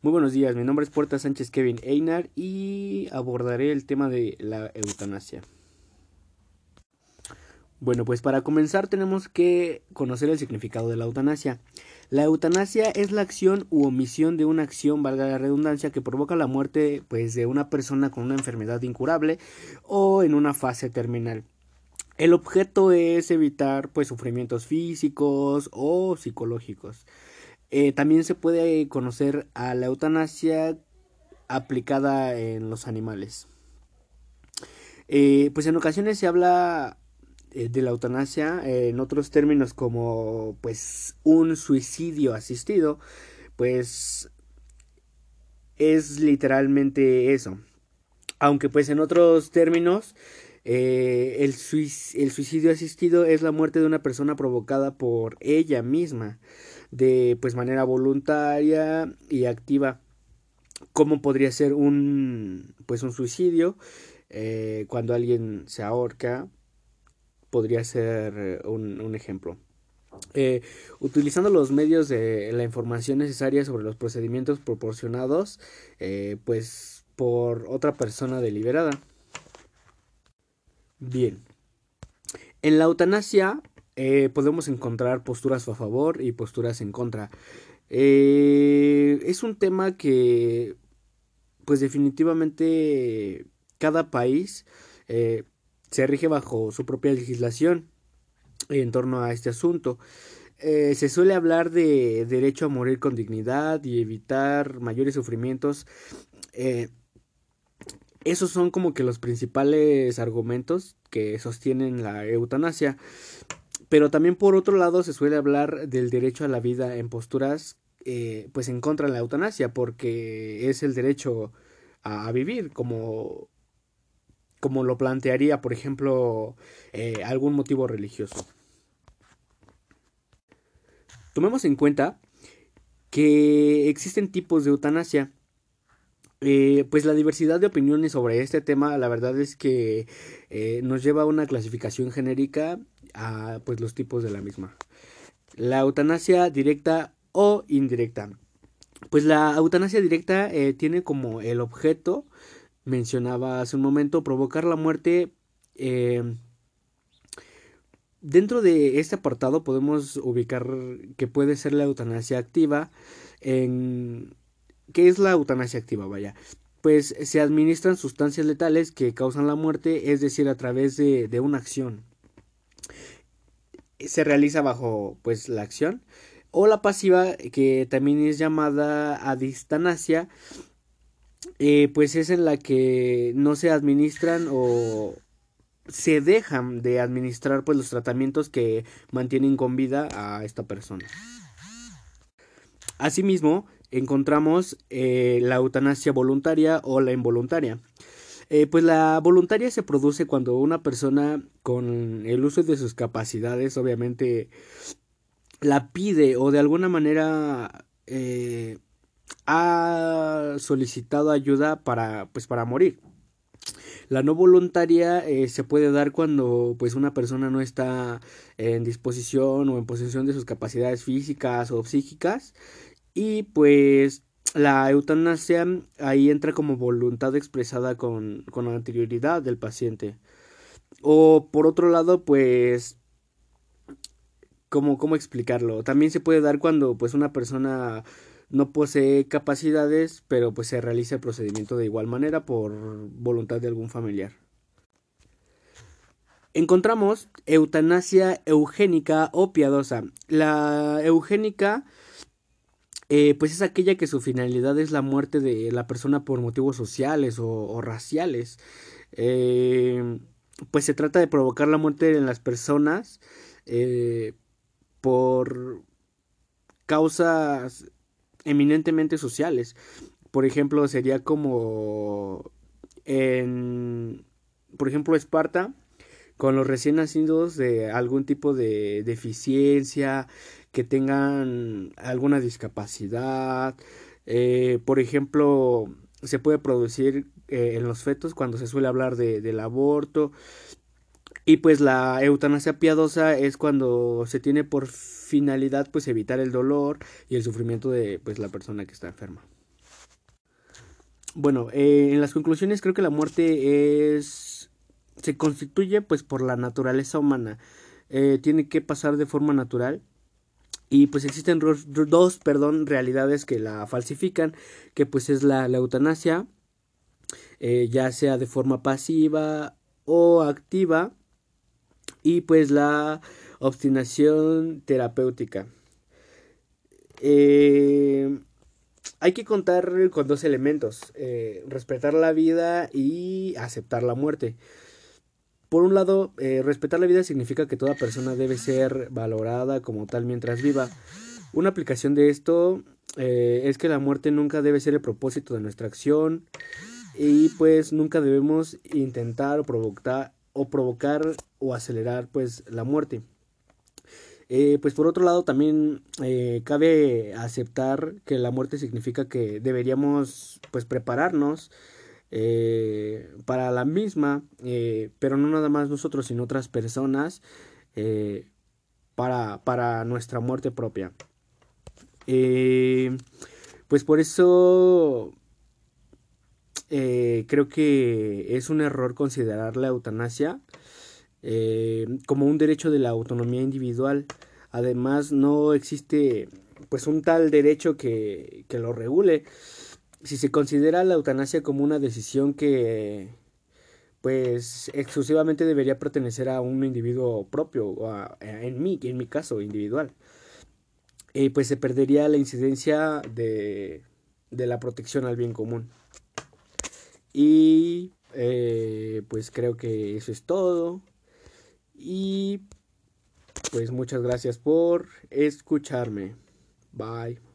Muy buenos días, mi nombre es Puerta Sánchez Kevin Einar y abordaré el tema de la eutanasia. Bueno, pues para comenzar tenemos que conocer el significado de la eutanasia. La eutanasia es la acción u omisión de una acción, valga la redundancia, que provoca la muerte pues de una persona con una enfermedad incurable o en una fase terminal. El objeto es evitar pues sufrimientos físicos o psicológicos. Eh, también se puede conocer a la eutanasia aplicada en los animales. Eh, pues en ocasiones se habla eh, de la eutanasia en otros términos como pues un suicidio asistido, pues es literalmente eso. Aunque pues en otros términos el, el, suicidio asistido es la muerte de una persona provocada por ella misma de pues manera voluntaria y activa. Cómo podría ser un pues un suicidio eh, cuando alguien se ahorca podría ser eh, un, ejemplo. Eh, utilizando los medios de la información necesaria sobre los procedimientos proporcionados pues por otra persona deliberada bien en la eutanasia eh, podemos encontrar posturas a favor y posturas en contra. Eh, es un tema que, pues definitivamente, cada país eh, se rige bajo su propia legislación en torno a este asunto. se suele hablar de derecho a morir con dignidad y evitar mayores sufrimientos. Esos son como que los principales argumentos que sostienen la eutanasia. Pero también por otro lado se suele hablar del derecho a la vida en posturas eh, pues en contra de la eutanasia porque es el derecho a, vivir como como lo plantearía por ejemplo eh, algún motivo religioso. Tomemos en cuenta que existen tipos de eutanasia. Eh, pues la diversidad de opiniones sobre este tema, la verdad es que nos lleva a una clasificación genérica a pues los tipos de la misma. La eutanasia directa o indirecta. Pues la eutanasia directa eh, tiene como el objeto, mencionaba hace un momento, provocar la muerte. Eh, dentro de este apartado podemos ubicar que puede ser la eutanasia activa. En, ¿Qué es la eutanasia activa? Vaya. Pues se administran sustancias letales que causan la muerte, es decir, a través de, de una acción se realiza bajo pues la acción o la pasiva que también es llamada adistanasia eh, pues es en la que no se administran o se dejan de administrar pues los tratamientos que mantienen con vida a esta persona asimismo encontramos eh, la eutanasia voluntaria o la involuntaria. Eh, pues la voluntaria se produce cuando una persona con el uso de sus capacidades obviamente la pide o de alguna manera eh, ha solicitado ayuda para pues para morir. La no voluntaria se puede dar cuando pues una persona no está en disposición o en posesión de sus capacidades físicas o psíquicas y pues la eutanasia ahí entra como voluntad expresada con, con anterioridad del paciente. O por otro lado, pues, ¿cómo, ¿cómo explicarlo? También se puede dar cuando pues una persona no posee capacidades, pero pues se realiza el procedimiento de igual manera por voluntad de algún familiar. Encontramos eutanasia eugénica o piadosa. La eugénica eh, pues es aquella que su finalidad es la muerte de la persona por motivos sociales o, raciales. Eh, pues se trata de provocar la muerte en las personas eh, por causas eminentemente sociales. Por ejemplo, sería como en, por ejemplo, Esparta, con los recién nacidos de algún tipo de deficiencia, que tengan alguna discapacidad. Eh, por ejemplo, se puede producir eh, en los fetos cuando se suele hablar de, del aborto. Y pues la eutanasia piadosa es cuando se tiene por finalidad pues evitar el dolor y el sufrimiento de pues la persona que está enferma. bueno, eh, en las conclusiones creo que la muerte es se constituye pues por la naturaleza humana. Tiene que pasar de forma natural y pues existen dos, perdón, realidades que la falsifican, que pues es la, eutanasia, eh, ya sea de forma pasiva o activa, y pues la obstinación terapéutica. Eh, hay que contar con dos elementos, eh, respetar la vida y aceptar la muerte. Por un lado, eh, respetar la vida significa que toda persona debe ser valorada como tal mientras viva. Una aplicación de esto eh, es que la muerte nunca debe ser el propósito de nuestra acción y pues nunca debemos intentar o provocar o provocar o acelerar pues la muerte. Eh, pues por otro lado también cabe aceptar que la muerte significa que deberíamos pues prepararnos eh, para la misma, eh, pero no nada más nosotros, sino otras personas, eh, para, para, nuestra muerte propia. pues por eso creo que es un error considerar la eutanasia como un derecho de la autonomía individual. Además, no existe pues un tal derecho que, que lo regule si se considera la eutanasia como una decisión que pues exclusivamente debería pertenecer a un individuo propio, o en mí, en mi caso individual, eh, pues se perdería la incidencia de, de, la protección al bien común. Y eh, pues creo que eso es todo. Y pues muchas gracias por escucharme. Bye.